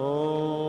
de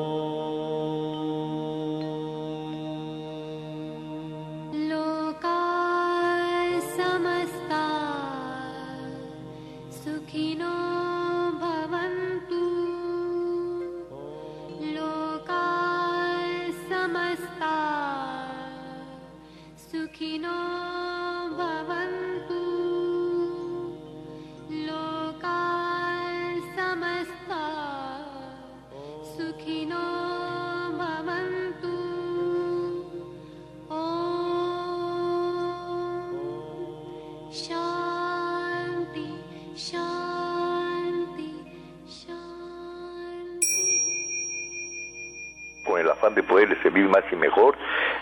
servir más y mejor,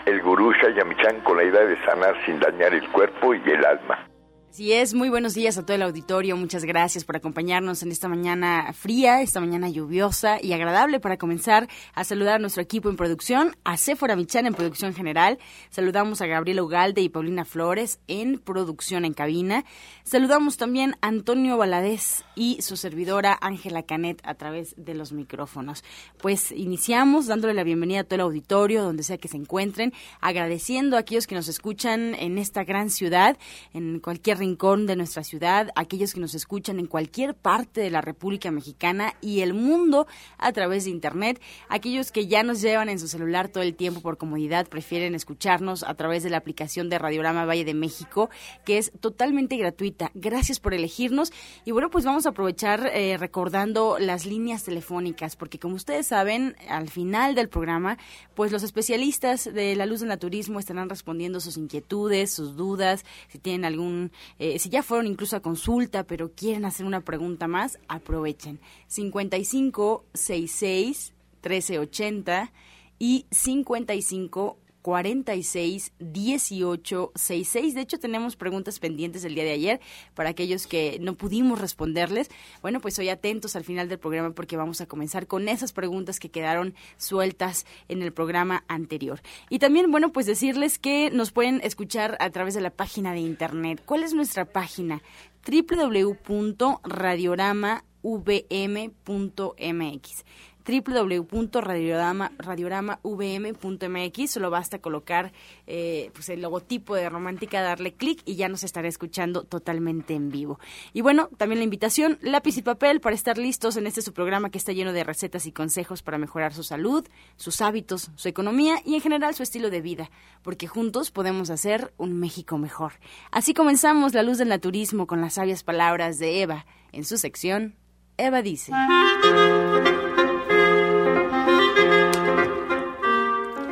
el gurú Shayamichan con la idea de sanar sin dañar el cuerpo y el alma. Así es, muy buenos días a todo el auditorio. Muchas gracias por acompañarnos en esta mañana fría, esta mañana lluviosa y agradable para comenzar a saludar a nuestro equipo en producción, a Sephora Michan en producción general. Saludamos a Gabriela Ugalde y Paulina Flores en producción en cabina. Saludamos también a Antonio Valadez y su servidora Ángela Canet a través de los micrófonos. Pues iniciamos dándole la bienvenida a todo el auditorio, donde sea que se encuentren, agradeciendo a aquellos que nos escuchan en esta gran ciudad, en cualquier rincón de nuestra ciudad, aquellos que nos escuchan en cualquier parte de la República Mexicana y el mundo a través de Internet, aquellos que ya nos llevan en su celular todo el tiempo por comodidad, prefieren escucharnos a través de la aplicación de Radiorama Valle de México, que es totalmente gratuita. Gracias por elegirnos. Y bueno, pues vamos a aprovechar eh, recordando las líneas telefónicas, porque como ustedes saben, al final del programa, pues los especialistas de la luz del naturismo estarán respondiendo sus inquietudes, sus dudas, si tienen algún eh, si ya fueron incluso a consulta, pero quieren hacer una pregunta más, aprovechen. 55 66 1380 y 55 46 18 66. De hecho, tenemos preguntas pendientes el día de ayer para aquellos que no pudimos responderles. Bueno, pues hoy atentos al final del programa porque vamos a comenzar con esas preguntas que quedaron sueltas en el programa anterior. Y también, bueno, pues decirles que nos pueden escuchar a través de la página de internet. ¿Cuál es nuestra página? www.radioramavm.mx www.radioramavm.mx. Solo basta colocar eh, pues el logotipo de Romántica, darle clic y ya nos estará escuchando totalmente en vivo. Y bueno, también la invitación, lápiz y papel para estar listos en este su programa que está lleno de recetas y consejos para mejorar su salud, sus hábitos, su economía y en general su estilo de vida, porque juntos podemos hacer un México mejor. Así comenzamos La Luz del Naturismo con las sabias palabras de Eva en su sección Eva dice.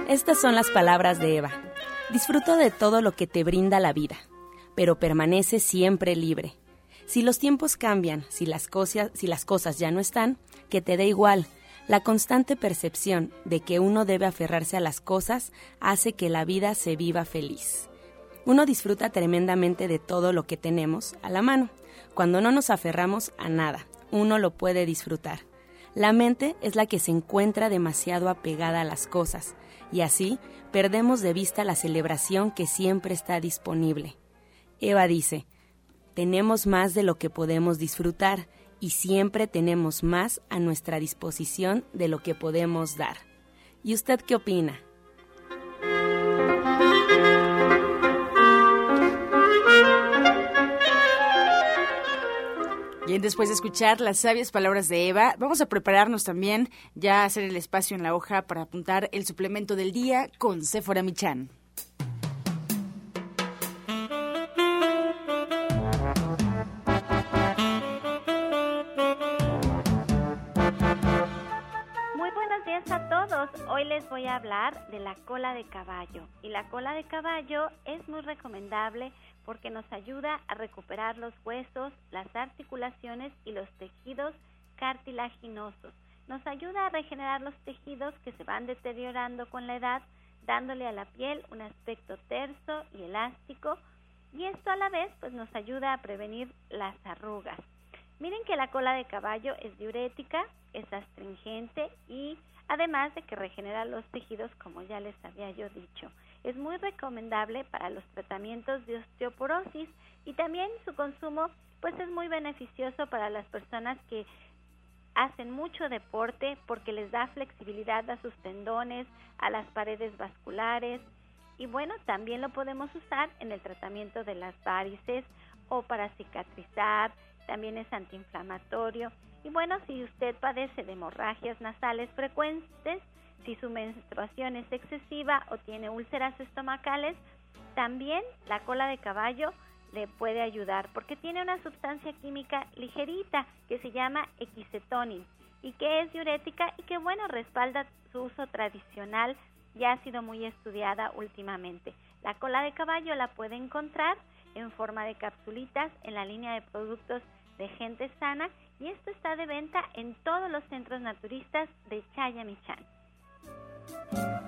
Estas son las palabras de Eva. Disfruto de todo lo que te brinda la vida, pero permanece siempre libre. Si los tiempos cambian, si las, cosas, si las cosas ya no están, que te dé igual. La constante percepción de que uno debe aferrarse a las cosas hace que la vida se viva feliz. Uno disfruta tremendamente de todo lo que tenemos a la mano. Cuando no nos aferramos a nada, uno lo puede disfrutar. La mente es la que se encuentra demasiado apegada a las cosas, y así perdemos de vista la celebración que siempre está disponible. Eva dice, tenemos más de lo que podemos disfrutar y siempre tenemos más a nuestra disposición de lo que podemos dar. ¿Y usted qué opina? Bien, después de escuchar las sabias palabras de Eva, vamos a prepararnos también ya a hacer el espacio en la hoja para apuntar el suplemento del día con Sephora Michan. Muy buenos días a todos. Hoy les voy a hablar de la cola de caballo. Y la cola de caballo es muy recomendable porque nos ayuda a recuperar los huesos, las articulaciones y los tejidos cartilaginosos. Nos ayuda a regenerar los tejidos que se van deteriorando con la edad, dándole a la piel un aspecto terso y elástico. Y esto a la vez pues nos ayuda a prevenir las arrugas. Miren que la cola de caballo es diurética, es astringente y además de que regenera los tejidos como ya les había yo dicho es muy recomendable para los tratamientos de osteoporosis y también su consumo pues es muy beneficioso para las personas que hacen mucho deporte porque les da flexibilidad a sus tendones, a las paredes vasculares y bueno, también lo podemos usar en el tratamiento de las varices o para cicatrizar, también es antiinflamatorio. Y bueno, si usted padece de hemorragias nasales frecuentes, si su menstruación es excesiva o tiene úlceras estomacales, también la cola de caballo le puede ayudar porque tiene una sustancia química ligerita que se llama equisetonin y que es diurética y que bueno respalda su uso tradicional y ha sido muy estudiada últimamente. La cola de caballo la puede encontrar en forma de capsulitas en la línea de productos de gente sana y esto está de venta en todos los centros naturistas de Chayamichán. Thank you.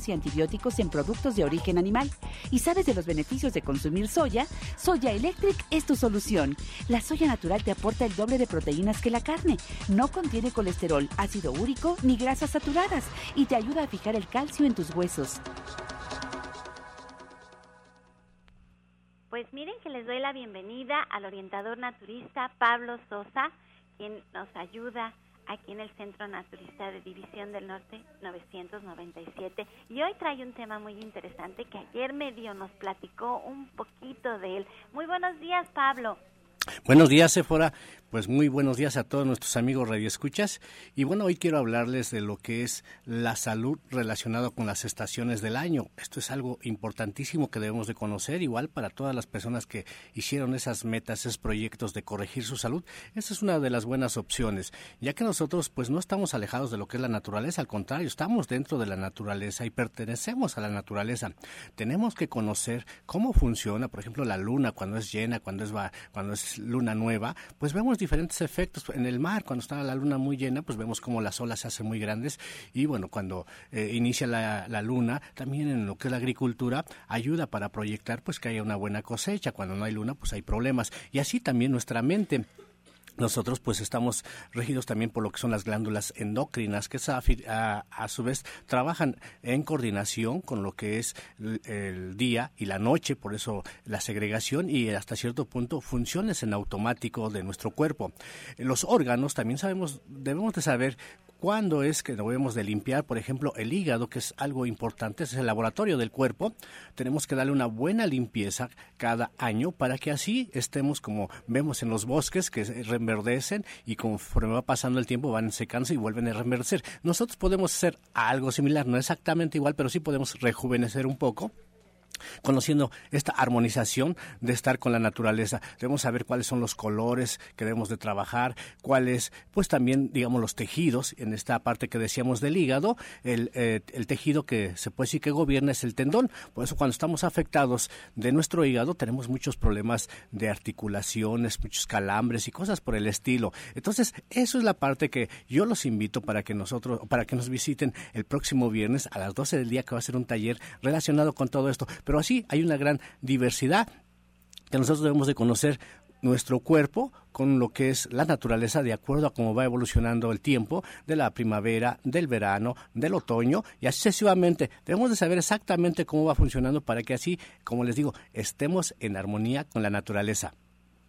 y antibióticos en productos de origen animal. ¿Y sabes de los beneficios de consumir soya? Soya Electric es tu solución. La soya natural te aporta el doble de proteínas que la carne. No contiene colesterol, ácido úrico ni grasas saturadas y te ayuda a fijar el calcio en tus huesos. Pues miren que les doy la bienvenida al orientador naturista Pablo Sosa, quien nos ayuda aquí en el Centro Naturista de División del Norte 997. Y hoy trae un tema muy interesante que ayer medio nos platicó un poquito de él. Muy buenos días, Pablo. Buenos días, Sephora. Pues muy buenos días a todos nuestros amigos radioescuchas. Y bueno, hoy quiero hablarles de lo que es la salud relacionada con las estaciones del año. Esto es algo importantísimo que debemos de conocer, igual para todas las personas que hicieron esas metas, esos proyectos de corregir su salud. Esta es una de las buenas opciones, ya que nosotros pues no estamos alejados de lo que es la naturaleza, al contrario, estamos dentro de la naturaleza y pertenecemos a la naturaleza. Tenemos que conocer cómo funciona, por ejemplo, la luna cuando es llena, cuando es, cuando es luna nueva, pues vemos diferentes efectos en el mar. Cuando está la luna muy llena, pues vemos como las olas se hacen muy grandes. Y bueno, cuando eh, inicia la, la, luna, también en lo que es la agricultura, ayuda para proyectar pues que haya una buena cosecha. Cuando no hay luna, pues hay problemas. Y así también nuestra mente. Nosotros pues estamos regidos también por lo que son las glándulas endocrinas que a, a, su vez trabajan en coordinación con lo que es el, día y la noche, por eso la segregación y hasta cierto punto funciones en automático de nuestro cuerpo. Los órganos también sabemos, debemos de saber cuándo es que debemos de limpiar, por ejemplo, el hígado, que es algo importante, es el laboratorio del cuerpo. Tenemos que darle una buena limpieza cada año para que así estemos como vemos en los bosques que reverdecen y conforme va pasando el tiempo van secándose y vuelven a reverdecer. Nosotros podemos hacer algo similar, no exactamente igual, pero sí podemos rejuvenecer un poco conociendo esta armonización de estar con la naturaleza. Debemos saber cuáles son los colores que debemos de trabajar, cuáles, pues también, digamos, los tejidos, en esta parte que decíamos del hígado, el, eh, el tejido que se puede decir que gobierna es el tendón. Por eso cuando estamos afectados de nuestro hígado tenemos muchos problemas de articulaciones, muchos calambres y cosas por el estilo. Entonces, eso es la parte que yo los invito para que nosotros, para que nos visiten el próximo viernes a las 12 del día que va a ser un taller relacionado con todo esto. Así hay una gran diversidad que nosotros debemos de conocer nuestro cuerpo con lo que es la naturaleza de acuerdo a cómo va evolucionando el tiempo de la primavera, del verano, del otoño y así sucesivamente. Debemos de saber exactamente cómo va funcionando para que así, como les digo, estemos en armonía con la naturaleza.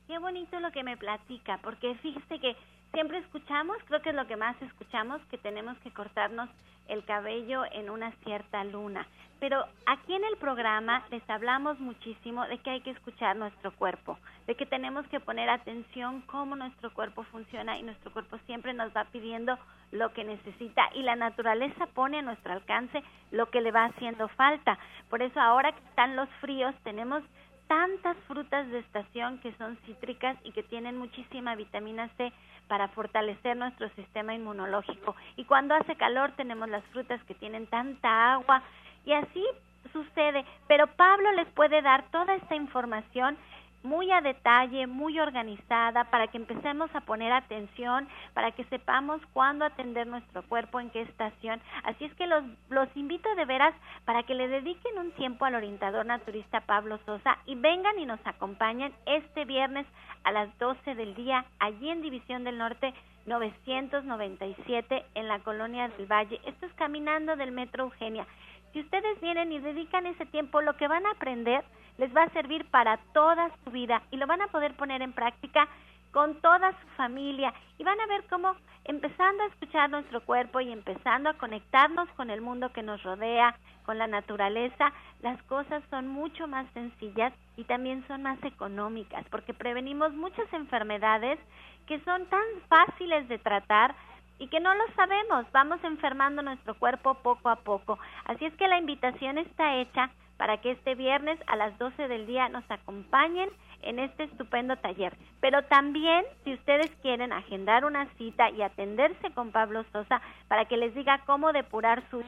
Qué bonito lo que me platica, porque fíjese que siempre escuchamos, creo que es lo que más escuchamos, que tenemos que cortarnos el cabello en una cierta luna. Pero aquí en el programa les hablamos muchísimo de que hay que escuchar nuestro cuerpo, de que tenemos que poner atención cómo nuestro cuerpo funciona y nuestro cuerpo siempre nos va pidiendo lo que necesita y la naturaleza pone a nuestro alcance lo que le va haciendo falta. Por eso ahora que están los fríos tenemos tantas frutas de estación que son cítricas y que tienen muchísima vitamina C para fortalecer nuestro sistema inmunológico. Y cuando hace calor tenemos las frutas que tienen tanta agua y así sucede. Pero Pablo les puede dar toda esta información muy a detalle, muy organizada, para que empecemos a poner atención, para que sepamos cuándo atender nuestro cuerpo, en qué estación. Así es que los, los invito de veras para que le dediquen un tiempo al orientador naturista Pablo Sosa y vengan y nos acompañen este viernes a las 12 del día, allí en División del Norte 997 en la colonia del Valle. Esto es caminando del Metro Eugenia. Si ustedes vienen y dedican ese tiempo, lo que van a aprender les va a servir para toda su vida y lo van a poder poner en práctica con toda su familia. Y van a ver cómo empezando a escuchar nuestro cuerpo y empezando a conectarnos con el mundo que nos rodea, con la naturaleza, las cosas son mucho más sencillas y también son más económicas porque prevenimos muchas enfermedades que son tan fáciles de tratar y que no lo sabemos, vamos enfermando nuestro cuerpo poco a poco. Así es que la invitación está hecha para que este viernes a las 12 del día nos acompañen en este estupendo taller. Pero también, si ustedes quieren agendar una cita y atenderse con Pablo Sosa para que les diga cómo depurar su,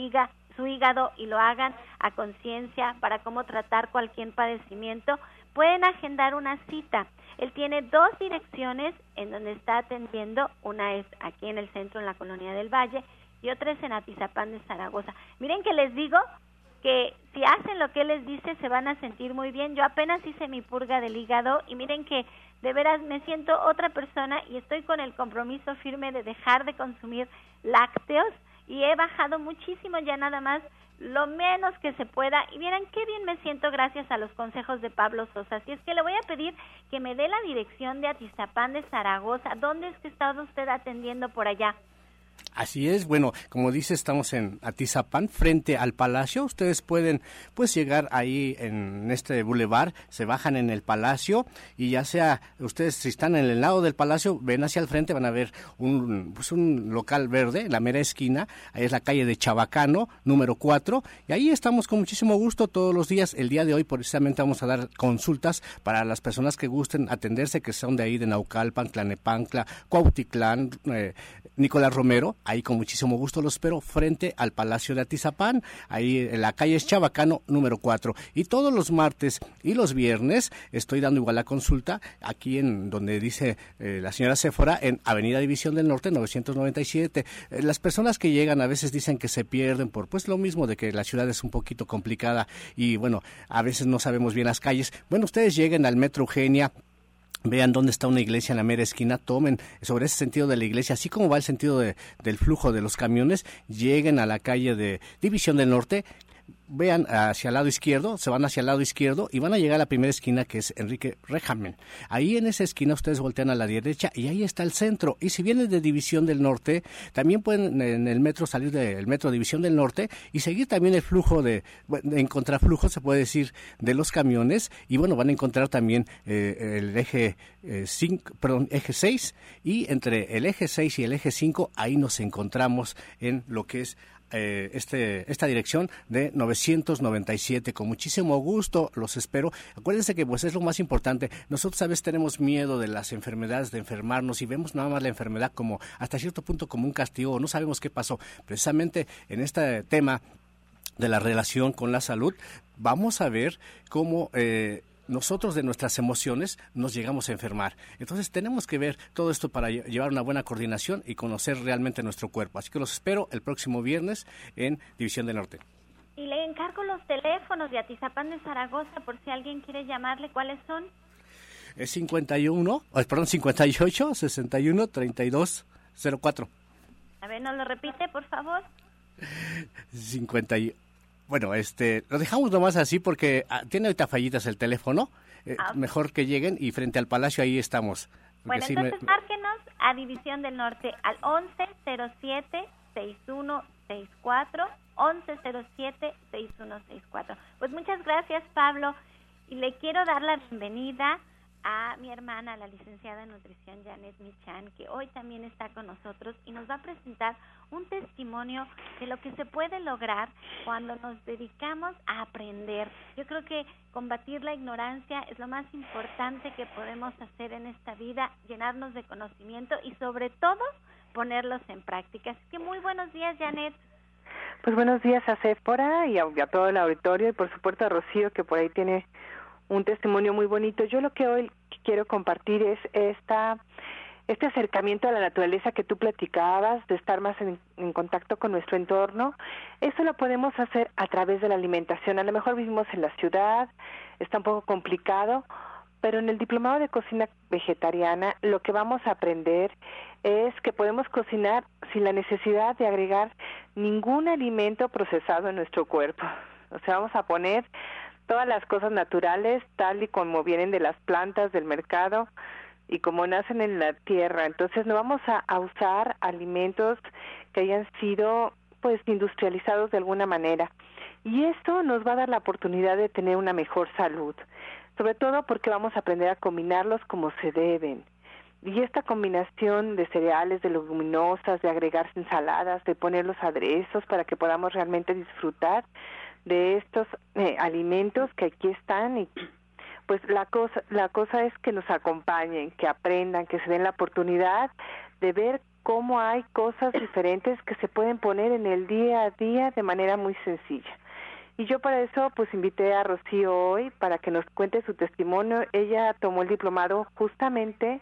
su hígado y lo hagan a conciencia, para cómo tratar cualquier padecimiento, pueden agendar una cita. Él tiene dos direcciones en donde está atendiendo, una es aquí en el centro, en la Colonia del Valle, y otra es en Atizapán de Zaragoza. Miren que les digo que si hacen lo que él les dice se van a sentir muy bien. Yo apenas hice mi purga del hígado y miren que de veras me siento otra persona y estoy con el compromiso firme de dejar de consumir lácteos y he bajado muchísimo ya nada más lo menos que se pueda y miren qué bien me siento gracias a los consejos de Pablo Sosa. Así es que le voy a pedir que me dé la dirección de Atizapán de Zaragoza. ¿Dónde es que está usted atendiendo por allá? Así es, bueno, como dice, estamos en Atizapán, frente al palacio. Ustedes pueden pues llegar ahí en este bulevar, se bajan en el palacio y ya sea ustedes si están en el lado del palacio, ven hacia el frente, van a ver un pues un local verde, la mera esquina, ahí es la calle de Chabacano, número 4, y ahí estamos con muchísimo gusto todos los días. El día de hoy precisamente vamos a dar consultas para las personas que gusten atenderse, que son de ahí de Naucalpan, Tlanepancla, Cuautitlán, eh, Nicolás Romero ahí con muchísimo gusto los espero frente al Palacio de Atizapán, ahí en la calle Chabacano número 4. Y todos los martes y los viernes estoy dando igual la consulta aquí en donde dice eh, la señora Séfora en Avenida División del Norte 997. Eh, las personas que llegan a veces dicen que se pierden por pues lo mismo de que la ciudad es un poquito complicada y bueno, a veces no sabemos bien las calles. Bueno, ustedes lleguen al Metro Eugenia vean dónde está una iglesia en la mera esquina, tomen sobre ese sentido de la iglesia, así como va el sentido del flujo de los camiones, lleguen a la calle de División del Norte, vean hacia el lado izquierdo, se van hacia el lado izquierdo y van a llegar a la primera esquina que es Enrique Rejamen. Ahí en esa esquina ustedes voltean a la derecha y ahí está el centro. Y si vienen de División del Norte, también pueden en el metro salir del metro División del Norte y seguir también el flujo de, en contraflujo, se puede decir, de los camiones. Y bueno, van a encontrar también eh, el eje, eh, perdón, eje 6 y entre el eje 6 y el eje 5 ahí nos encontramos en lo que es eh, este, esta dirección de 997. Con muchísimo gusto los espero. Acuérdense que pues es lo más importante. Nosotros a veces tenemos miedo de las enfermedades, de enfermarnos y vemos nada más la enfermedad como hasta cierto punto como un castigo. No sabemos qué pasó. Precisamente en este tema de la relación con la salud, vamos a ver cómo eh, nosotros de nuestras emociones nos llegamos a enfermar. Entonces tenemos que ver todo esto para llevar una buena coordinación y conocer realmente nuestro cuerpo. Así que los espero el próximo viernes en División del Norte. Y le encargo los teléfonos de Atizapán de Zaragoza por si alguien quiere llamarle. ¿Cuáles son? Es 51, perdón, 58 61 32 04. A ver, ¿nos lo repite, por favor? 51 bueno, este, lo dejamos nomás así porque ah, tiene ahorita fallitas el teléfono. Eh, ah. Mejor que lleguen y frente al palacio ahí estamos. Bueno, entonces márquenos a División del Norte al 1107-6164, 1107-6164. Pues muchas gracias, Pablo, y le quiero dar la bienvenida a mi hermana, la licenciada en nutrición Janet Michan, que hoy también está con nosotros y nos va a presentar un testimonio de lo que se puede lograr cuando nos dedicamos a aprender. Yo creo que combatir la ignorancia es lo más importante que podemos hacer en esta vida, llenarnos de conocimiento y sobre todo ponerlos en práctica. Así que muy buenos días, Janet. Pues buenos días a Sephora y a, a todo el auditorio y por supuesto a Rocío que por ahí tiene un testimonio muy bonito. Yo lo que hoy quiero compartir es esta este acercamiento a la naturaleza que tú platicabas, de estar más en, en, contacto con nuestro entorno, eso lo podemos hacer a través de la alimentación. A lo mejor vivimos en la ciudad, está un poco complicado, pero en el diplomado de cocina vegetariana lo que vamos a aprender es que podemos cocinar sin la necesidad de agregar ningún alimento procesado en nuestro cuerpo. O sea, vamos a poner todas las cosas naturales tal y como vienen de las plantas del mercado y como nacen en la tierra. Entonces no vamos a, usar alimentos que hayan sido pues industrializados de alguna manera. Y esto nos va a dar la oportunidad de tener una mejor salud, sobre todo porque vamos a aprender a combinarlos como se deben. Y esta combinación de cereales, de leguminosas, de agregarse ensaladas, de poner los aderezos para que podamos realmente disfrutar de estos eh, alimentos que aquí están y pues la cosa la cosa es que nos acompañen, que aprendan, que se den la oportunidad de ver cómo hay cosas diferentes que se pueden poner en el día a día de manera muy sencilla. Y yo para eso pues invité a Rocío hoy para que nos cuente su testimonio. Ella tomó el diplomado justamente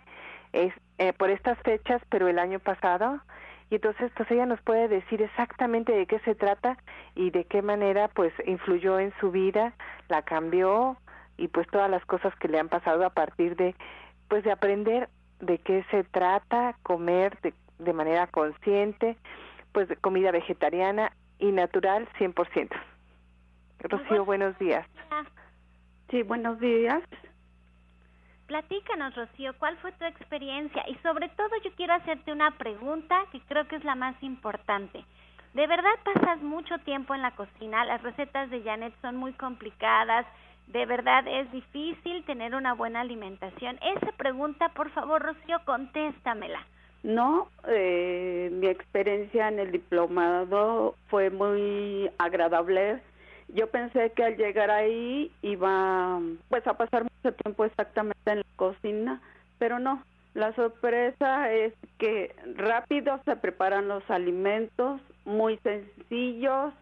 es, eh, por estas fechas, pero el año pasado. Y entonces pues ella nos puede decir exactamente de qué se trata y de qué manera pues influyó en su vida, la cambió y pues todas las cosas que le han pasado a partir de pues de aprender de qué se trata, comer de, de manera consciente, pues de comida vegetariana y natural 100%. Rocío, buenos días. Sí, buenos días. Platícanos, Rocío, ¿cuál fue tu experiencia? Y sobre todo yo quiero hacerte una pregunta que creo que es la más importante. ¿De verdad pasas mucho tiempo en la cocina? Las recetas de Janet son muy complicadas. ¿De verdad es difícil tener una buena alimentación? Esa pregunta, por favor, Rocío, contéstamela. No, eh, mi experiencia en el diplomado fue muy agradable yo pensé que al llegar ahí iba pues a pasar mucho tiempo exactamente en la cocina, pero no. La sorpresa es que rápido se preparan los alimentos, muy sencillos,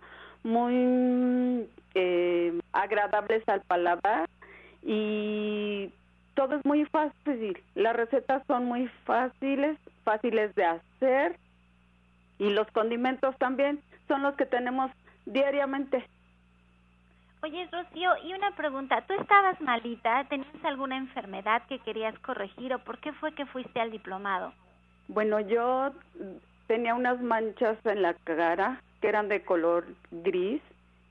muy eh, agradables al paladar y todo es muy fácil. Las recetas son muy fáciles, fáciles de hacer y los condimentos también son los que tenemos diariamente. Oye, Rocío, y una pregunta, ¿tú estabas malita? ¿Tenías alguna enfermedad que querías corregir o por qué fue que fuiste al diplomado? Bueno, yo tenía unas manchas en la cara que eran de color gris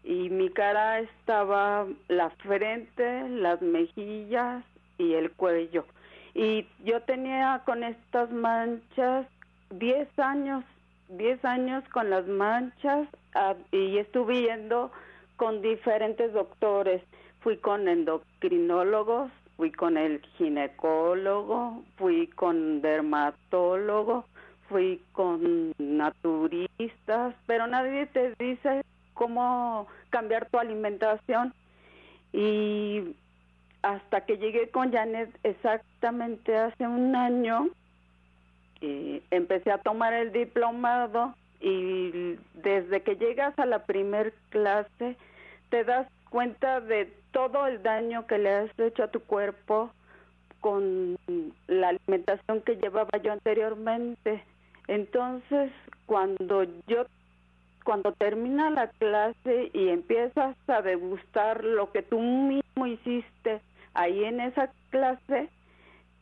y mi cara estaba la frente, las mejillas y el cuello. Y yo tenía con estas manchas 10 años, 10 años con las manchas ah, y estuve yendo con diferentes doctores. Fui con endocrinólogos, fui con el ginecólogo, fui con dermatólogo, fui con naturistas, pero nadie te dice cómo cambiar tu alimentación. Y hasta que llegué con Janet exactamente hace un año, eh, empecé a tomar el diplomado y desde que llegas a la primer clase te das cuenta de todo el daño que le has hecho a tu cuerpo con la alimentación que llevaba yo anteriormente. Entonces, cuando yo cuando termina la clase y empiezas a degustar lo que tú mismo hiciste ahí en esa clase,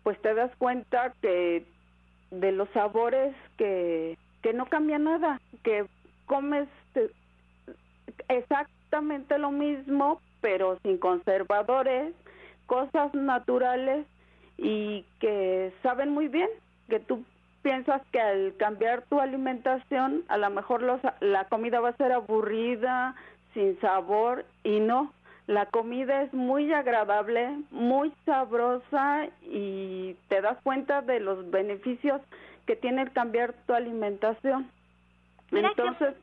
pues te das cuenta que de los sabores que que no cambia nada, que comes exactamente lo mismo, pero sin conservadores, cosas naturales y que saben muy bien, que tú piensas que al cambiar tu alimentación, a lo mejor los, la comida va a ser aburrida, sin sabor, y no. La comida es muy agradable, muy sabrosa y te das cuenta de los beneficios que tiene el cambiar tu alimentación. Entonces,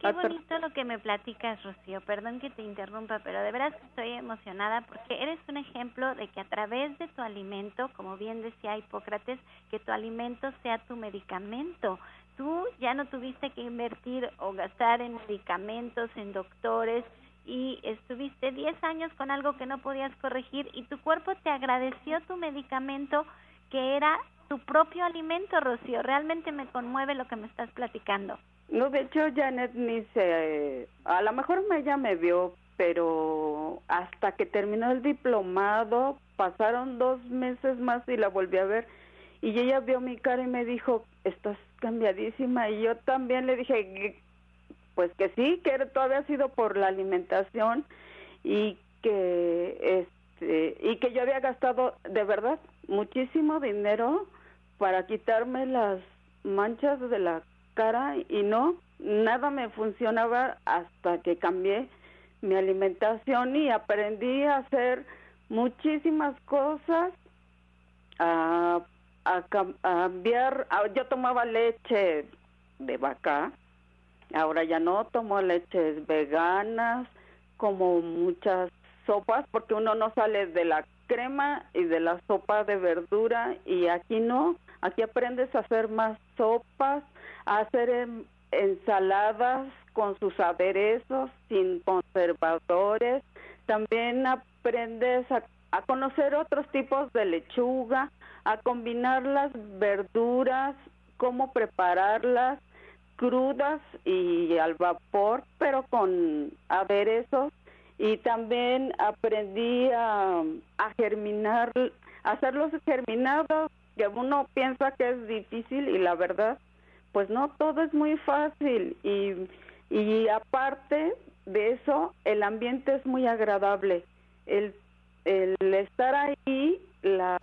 Qué bonito lo que me platicas, Rocío. Perdón que te interrumpa, pero de veras que estoy emocionada porque eres un ejemplo de que a través de tu alimento, como bien decía Hipócrates, que tu alimento sea tu medicamento. Tú ya no tuviste que invertir o gastar en medicamentos, en doctores, y estuviste 10 años con algo que no podías corregir y tu cuerpo te agradeció tu medicamento que era tu propio alimento, Rocío. Realmente me conmueve lo que me estás platicando. No, de hecho, Janet ni se... a lo mejor ella me vio, pero hasta que terminó el diplomado, pasaron dos meses más y la volví a ver. Y ella vio mi cara y me dijo, estás cambiadísima. Y yo también le dije, pues que sí, que todo había sido por la alimentación y que este y que yo había gastado de verdad muchísimo dinero para quitarme las manchas de la y no nada me funcionaba hasta que cambié mi alimentación y aprendí a hacer muchísimas cosas a, a, cambiar yo tomaba leche de vaca Ahora ya no tomo leches veganas, como muchas sopas, porque uno no sale de la crema y de la sopa de verdura y aquí no, aquí aprendes a hacer más sopas, hacer ensaladas con sus aderezos, sin conservadores, también aprendes a, conocer otros tipos de lechuga, a combinar las verduras, cómo prepararlas, crudas y al vapor, pero con aderezos. Y también aprendí a, a germinar, hacerlos germinados, que uno piensa que es difícil y la verdad, pues no, todo es muy fácil. Y, y aparte de eso, el ambiente es muy agradable. El, el estar ahí, la,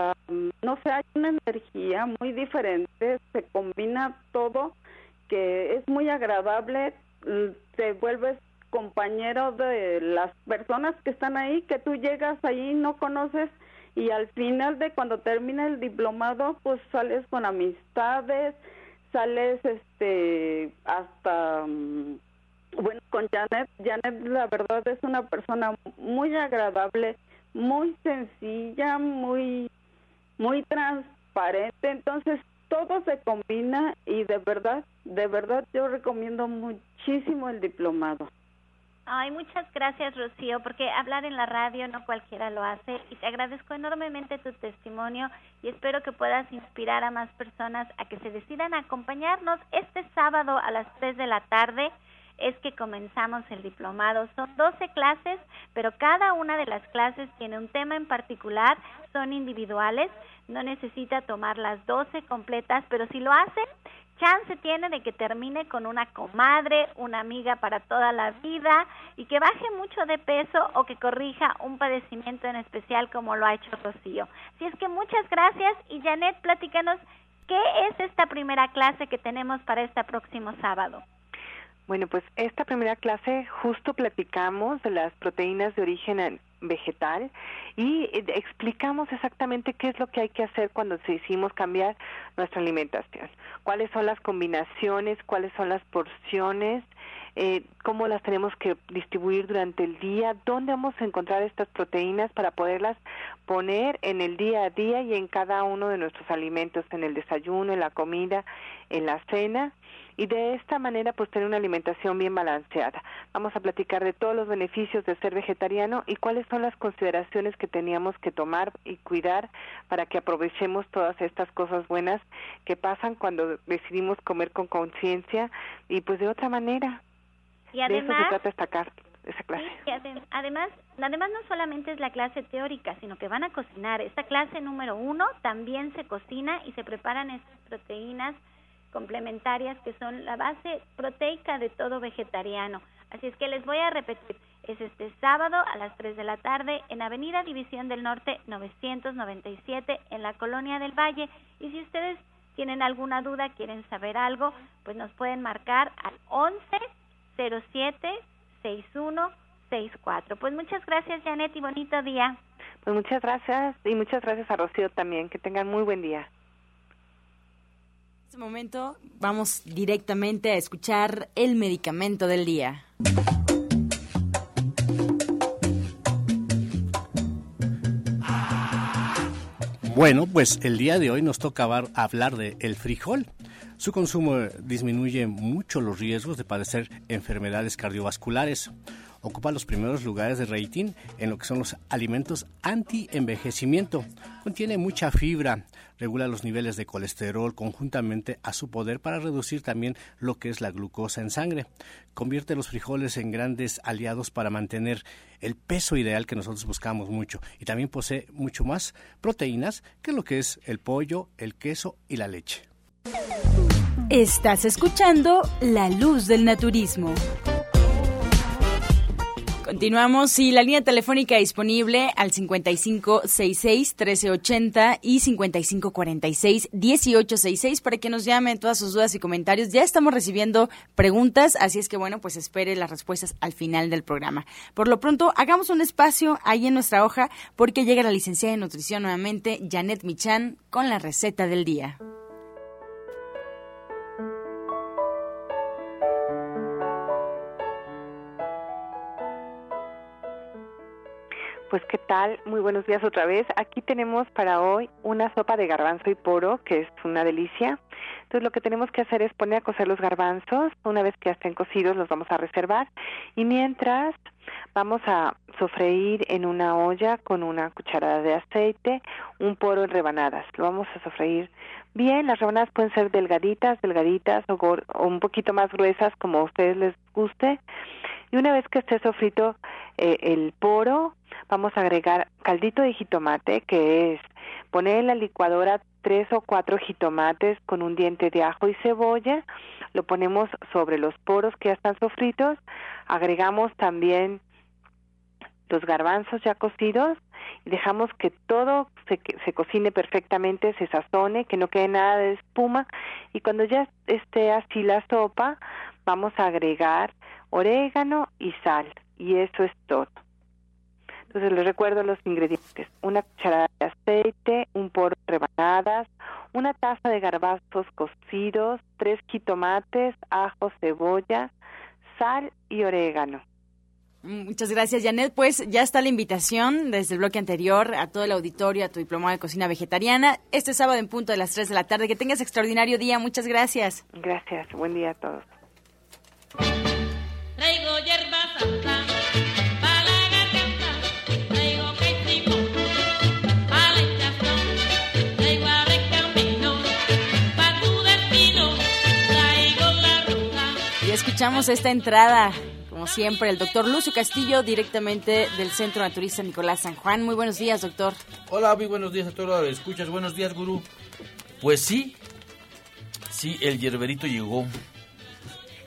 no sé, hay una energía muy diferente, se combina todo que es muy agradable, te vuelves compañero de las personas que están ahí, que tú llegas ahí no conoces y al final de cuando termina el diplomado pues sales con amistades, sales este hasta mm, bueno con Janet, Janet la verdad es una persona muy agradable, muy sencilla, muy muy transparente, entonces todo se combina y de verdad, de verdad yo recomiendo muchísimo el diplomado. Ay, muchas gracias, Rocío, porque hablar en la radio no cualquiera lo hace y te agradezco enormemente tu testimonio y espero que puedas inspirar a más personas a que se decidan a acompañarnos este sábado a las 3 de la tarde es que comenzamos el diplomado. Son 12 clases, pero cada una de las clases tiene un tema en particular, son individuales, no necesita tomar las 12 completas, pero si lo hace, chance tiene de que termine con una comadre, una amiga para toda la vida y que baje mucho de peso o que corrija un padecimiento en especial como lo ha hecho Rocío. Así es que muchas gracias y Janet, platícanos qué es esta primera clase que tenemos para este próximo sábado. Bueno, pues esta primera clase justo platicamos de las proteínas de origen vegetal y eh, explicamos exactamente qué es lo que hay que hacer cuando decidimos cambiar nuestra alimentación, cuáles son las combinaciones, cuáles son las porciones, eh, cómo las tenemos que distribuir durante el día, dónde vamos a encontrar estas proteínas para poderlas poner en el día a día y en cada uno de nuestros alimentos, en el desayuno, en la comida, en la cena y de esta manera pues tener una alimentación bien balanceada. Vamos a platicar de todos los beneficios de ser vegetariano y cuáles son las consideraciones que teníamos que tomar y cuidar para que aprovechemos todas estas cosas buenas que pasan cuando decidimos comer con conciencia y pues de otra manera. Y además, de eso se trata esta esa clase. además, además no solamente es la clase teórica, sino que van a cocinar. Esta clase número uno también se cocina y se preparan estas proteínas complementarias que son la base proteica de todo vegetariano. Así es que les voy a repetir, es este sábado a las 3 de la tarde en Avenida División del Norte 997 en la Colonia del Valle. Y si ustedes tienen alguna duda, quieren saber algo, pues nos pueden marcar al 11 07 61 64. Pues muchas gracias Janet y bonito día. Pues muchas gracias y muchas gracias a Rocío también. Que tengan muy buen día este momento vamos directamente a escuchar el medicamento del día. Bueno, pues el día de hoy nos toca hablar de el frijol. Su consumo disminuye mucho los riesgos de padecer enfermedades cardiovasculares. Ocupa los primeros lugares de rating en lo que son los alimentos anti-envejecimiento. Contiene mucha fibra, regula los niveles de colesterol conjuntamente a su poder para reducir también lo que es la glucosa en sangre. Convierte los frijoles en grandes aliados para mantener el peso ideal que nosotros buscamos mucho y también posee mucho más proteínas que lo que es el pollo, el queso y la leche. Estás escuchando La Luz del Naturismo. Continuamos y la línea telefónica disponible al 5566-1380 y 5546-1866 para que nos llamen todas sus dudas y comentarios. Ya estamos recibiendo preguntas, así es que bueno, pues espere las respuestas al final del programa. Por lo pronto, hagamos un espacio ahí en nuestra hoja porque llega la licenciada de nutrición nuevamente, Janet Michan, con la receta del día. Pues qué tal, muy buenos días otra vez. Aquí tenemos para hoy una sopa de garbanzo y poro, que es una delicia. Entonces lo que tenemos que hacer es poner a cocer los garbanzos. Una vez que ya estén cocidos los vamos a reservar. Y mientras vamos a sofreír en una olla con una cucharada de aceite un poro en rebanadas. Lo vamos a sofreír bien. Las rebanadas pueden ser delgaditas, delgaditas o, o un poquito más gruesas como a ustedes les guste. Y una vez que esté sofrito eh, el poro, vamos a agregar caldito de jitomate, que es poner en la licuadora tres o cuatro jitomates con un diente de ajo y cebolla, lo ponemos sobre los poros que ya están sofritos, agregamos también los garbanzos ya cocidos y dejamos que todo se, se cocine perfectamente, se sazone, que no quede nada de espuma. Y cuando ya esté así la sopa, vamos a agregar orégano y sal y eso es todo. Entonces les recuerdo los ingredientes. Una cucharada de aceite, un poro de rebanadas, una taza de garbanzos cocidos, tres jitomates, ajo, cebolla, sal y orégano. Muchas gracias, Janet. Pues ya está la invitación desde el bloque anterior a todo el auditorio, a tu diplomado de cocina vegetariana. Este sábado en punto de las 3 de la tarde. Que tengas extraordinario día. Muchas gracias. Gracias. Buen día a todos. Escuchamos esta entrada, como siempre, el doctor Lucio Castillo, directamente del Centro Naturista Nicolás San Juan. Muy buenos días, doctor. Hola, muy buenos días a todos los escuchas. Buenos días, gurú. Pues sí, sí, el hierberito llegó.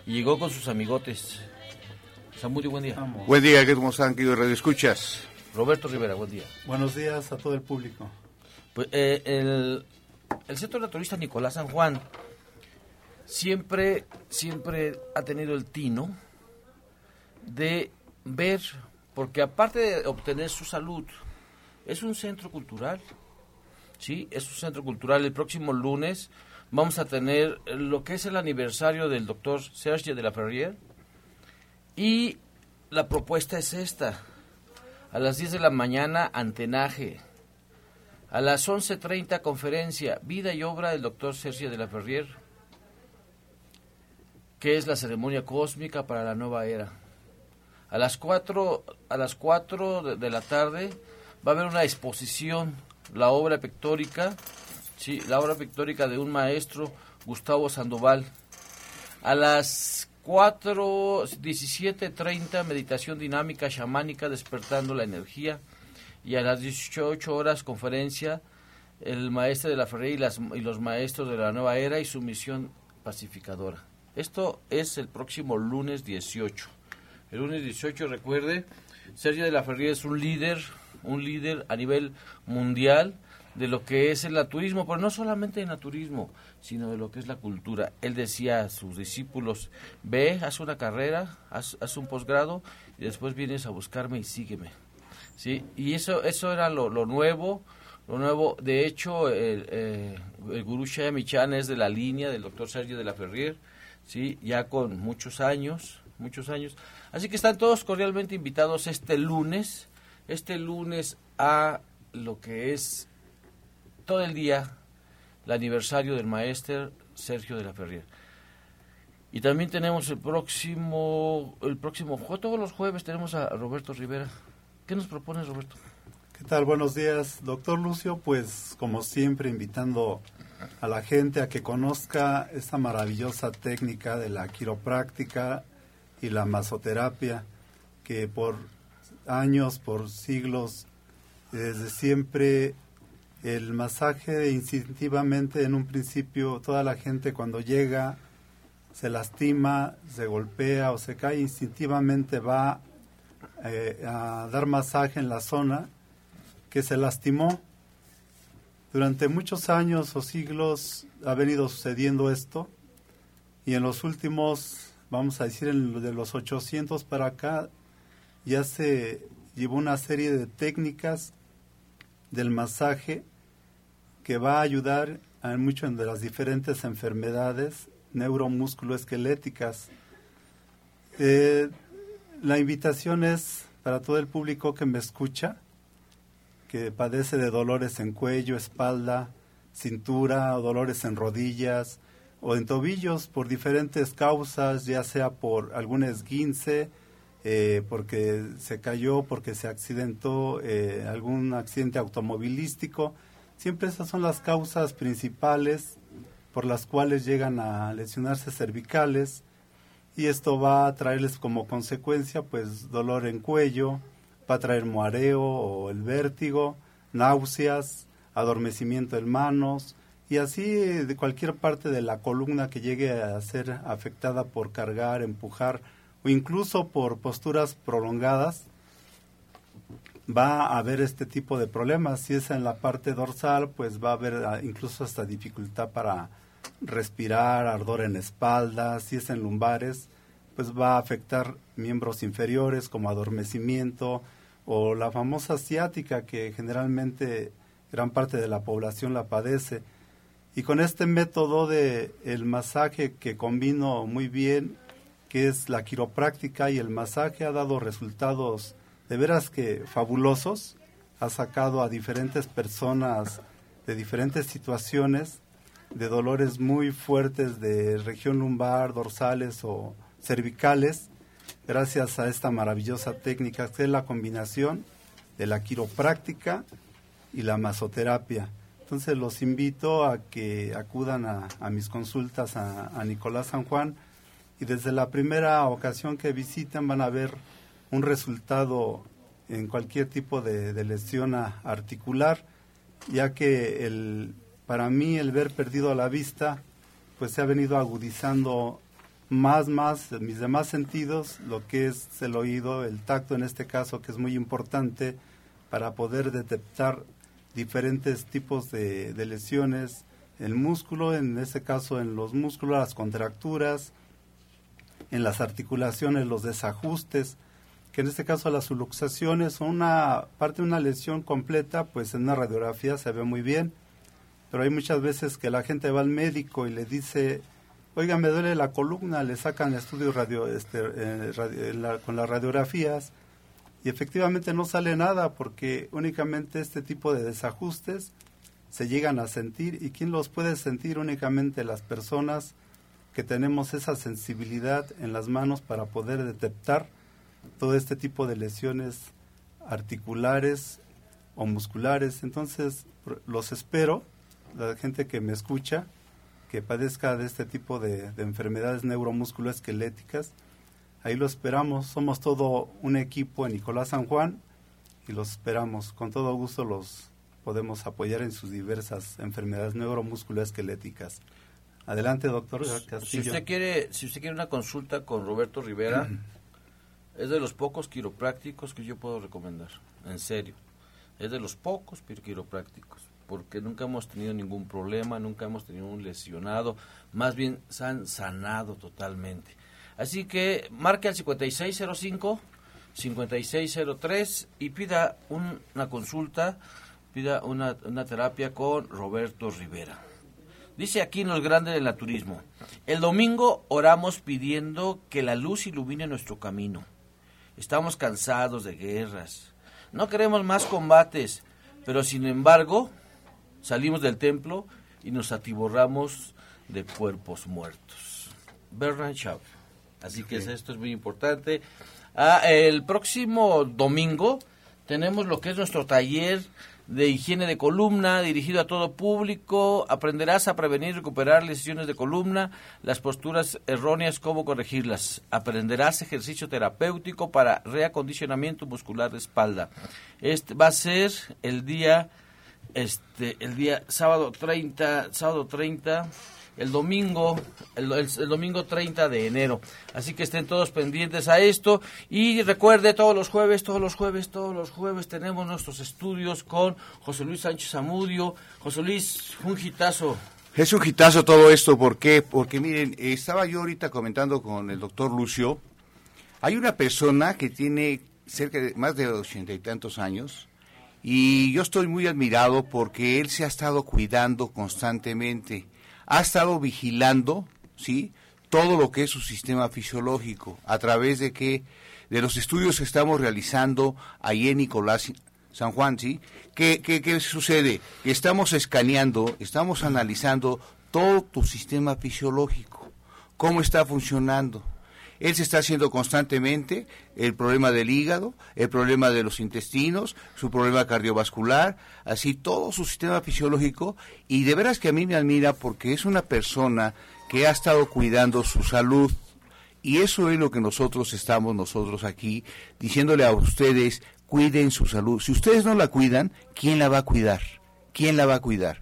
llegó con sus amigotes. muy buen día. Buen día, ¿cómo están, queridos Radio Escuchas? Roberto Rivera, buen día. Buenos días a todo el público. Pues eh, el, el Centro Naturista Nicolás San Juan siempre, siempre ha tenido el tino de ver, porque aparte de obtener su salud, es un centro cultural, ¿sí? Es un centro cultural. El próximo lunes vamos a tener lo que es el aniversario del doctor Serge de la Ferrier y la propuesta es esta. A las 10 de la mañana, antenaje. A las 11.30, conferencia, vida y obra del doctor Sergio de la Ferrier que es la ceremonia cósmica para la nueva era. A las 4, a las cuatro de, la tarde va a haber una exposición, la obra pictórica, sí, la obra pictórica de un maestro, Gustavo Sandoval. A las 4, 17.30, meditación dinámica chamánica, despertando la energía. Y a las 18 horas, conferencia, el maestro de la Ferreira y, las, y los maestros de la nueva era y su misión pacificadora. Esto es el próximo lunes 18. El lunes 18, recuerde, Sergio de la Ferrería es un líder, un líder a nivel mundial de lo que es el naturismo, pero no solamente el naturismo, sino de lo que es la cultura. Él decía a sus discípulos, ve, haz una carrera, haz, un posgrado y después vienes a buscarme y sígueme. ¿Sí? Y eso, eso era lo, nuevo, lo nuevo. De hecho, el, eh, el gurú Michan es de la línea del doctor Sergio de la Ferrier ¿sí? ya con muchos años, muchos años. Así que están todos cordialmente invitados este lunes, este lunes a lo que es todo el día el aniversario del maestro Sergio de la Ferrier. Y también tenemos el próximo, el próximo, todos los jueves tenemos a Roberto Rivera. ¿Qué nos propone Roberto? ¿Qué tal? Buenos días, doctor Lucio. Pues como siempre invitando a la gente a que conozca esta maravillosa técnica de la quiropráctica y la masoterapia que por años, por siglos, desde siempre el masaje instintivamente en un principio toda la gente cuando llega se lastima, se golpea o se cae, instintivamente va eh, a dar masaje en la zona que se lastimó. Durante muchos años o siglos ha venido sucediendo esto y en los últimos, vamos a decir, en de los 800 para acá, ya se llevó una serie de técnicas del masaje que va a ayudar a muchas de las diferentes enfermedades neuromusculoesqueléticas. Eh, la invitación es para todo el público que me escucha, que padece de dolores en cuello, espalda, cintura, o dolores en rodillas o en tobillos por diferentes causas, ya sea por algún esguince, eh, porque se cayó, porque se accidentó, eh, algún accidente automovilístico. Siempre esas son las causas principales por las cuales llegan a lesionarse cervicales y esto va a traerles como consecuencia pues dolor en cuello, va a traer mareo o el vértigo, náuseas, adormecimiento en manos y así de cualquier parte de la columna que llegue a ser afectada por cargar, empujar o incluso por posturas prolongadas va a haber este tipo de problemas. Si es en la parte dorsal, pues va a haber ah, incluso hasta dificultad para respirar, ardor en espalda. Si es en lumbares, pues va a afectar miembros inferiores como adormecimiento o la famosa ciática que generalmente gran parte de la población la padece. Y con este método de el masaje que combino muy bien, que es la quiropráctica y el masaje, ha dado resultados de veras que fabulosos. Ha sacado a diferentes personas de diferentes situaciones, de dolores muy fuertes de región lumbar, dorsales o cervicales, gracias a esta maravillosa técnica que es la combinación de la quiropráctica y la masoterapia. Entonces los invito a que acudan a, mis consultas a, a Nicolás San Juan y desde la primera ocasión que visiten van a ver un resultado en cualquier tipo de, lesión articular, ya que el, para mí el ver perdido la vista, pues se ha venido agudizando más, más mis demás sentidos, lo que es el oído, el tacto en este caso, que es muy importante para poder detectar diferentes tipos de, de lesiones, el músculo, en este caso en los músculos, las contracturas, en las articulaciones, los desajustes, que en este caso las subluxaciones o una parte de una lesión completa, pues en una radiografía se ve muy bien, pero hay muchas veces que la gente va al médico y le dice, oiga, me duele la columna, le sacan estudios radio, este, eh, con las radiografías y efectivamente no sale nada porque únicamente este tipo de desajustes se llegan a sentir y quién los puede sentir únicamente las personas que tenemos esa sensibilidad en las manos para poder detectar todo este tipo de lesiones articulares o musculares. Entonces, los espero, la gente que me escucha, que padezca de este tipo de, de enfermedades neuromusculoesqueléticas, ahí lo esperamos. Somos todo un equipo en Nicolás San Juan y los esperamos. Con todo gusto los podemos apoyar en sus diversas enfermedades neuromusculoesqueléticas. Adelante, doctor Castillo. Si usted quiere, si usted quiere una consulta con Roberto Rivera, es de los pocos quiroprácticos que yo puedo recomendar, en serio. Es de los pocos quiroprácticos, porque nunca hemos tenido ningún problema, nunca hemos tenido un lesionado, más bien se han sanado totalmente. Así que marque al 5605 5603 y pida una consulta, pida una, una terapia con Roberto Rivera. Dice aquí en los grandes del naturismo, el domingo oramos pidiendo que la luz ilumine nuestro camino. Estamos cansados de guerras. No queremos más combates, pero sin embargo salimos del templo y nos atiborramos de cuerpos muertos. Bernard Shaw. Así que esto es muy importante. Ah, el próximo domingo tenemos lo que es nuestro taller de higiene de columna dirigido a todo público. Aprenderás a prevenir y recuperar lesiones de columna, las posturas erróneas, cómo corregirlas. Aprenderás ejercicio terapéutico para reacondicionamiento muscular de espalda. Este va a ser el día este el día sábado 30, sábado 30 el domingo, el, domingo 30 de enero. Así que estén todos pendientes a esto. Y recuerde, todos los jueves, todos los jueves, todos los jueves tenemos nuestros estudios con José Luis Sánchez Amudio. José Luis, un hitazo. Es un hitazo todo esto, ¿por qué? Porque miren, estaba yo ahorita comentando con el doctor Lucio. Hay una persona que tiene cerca de más de ochenta y tantos años y yo estoy muy admirado porque él se ha estado cuidando constantemente ha estado vigilando, ¿sí? Todo lo que es su sistema fisiológico a través de que de los estudios que estamos realizando ahí en Nicolás San Juan, ¿sí? ¿Qué, qué, qué sucede? Estamos escaneando, estamos analizando todo tu sistema fisiológico, cómo está funcionando, él se está haciendo constantemente el problema del hígado, el problema de los intestinos, su problema cardiovascular, así todo su sistema fisiológico. Y de veras que a mí me admira porque es una persona que ha estado cuidando su salud. Y eso es lo que nosotros estamos nosotros aquí diciéndole a ustedes, cuiden su salud. Si ustedes no la cuidan, ¿quién la va a cuidar? ¿Quién la va a cuidar?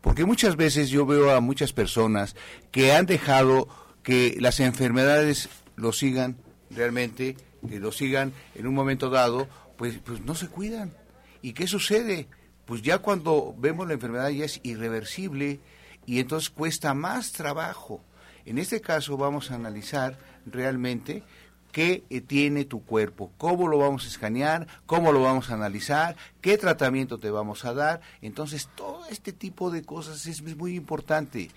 Porque muchas veces yo veo a muchas personas que han dejado que las enfermedades lo sigan realmente, lo sigan en un momento dado, pues, pues no se cuidan. ¿Y qué sucede? Pues ya cuando vemos la enfermedad ya es irreversible y entonces cuesta más trabajo. En este caso vamos a analizar realmente qué eh, tiene tu cuerpo, cómo lo vamos a escanear, cómo lo vamos a analizar, qué tratamiento te vamos a dar. Entonces, todo este tipo de cosas es muy importante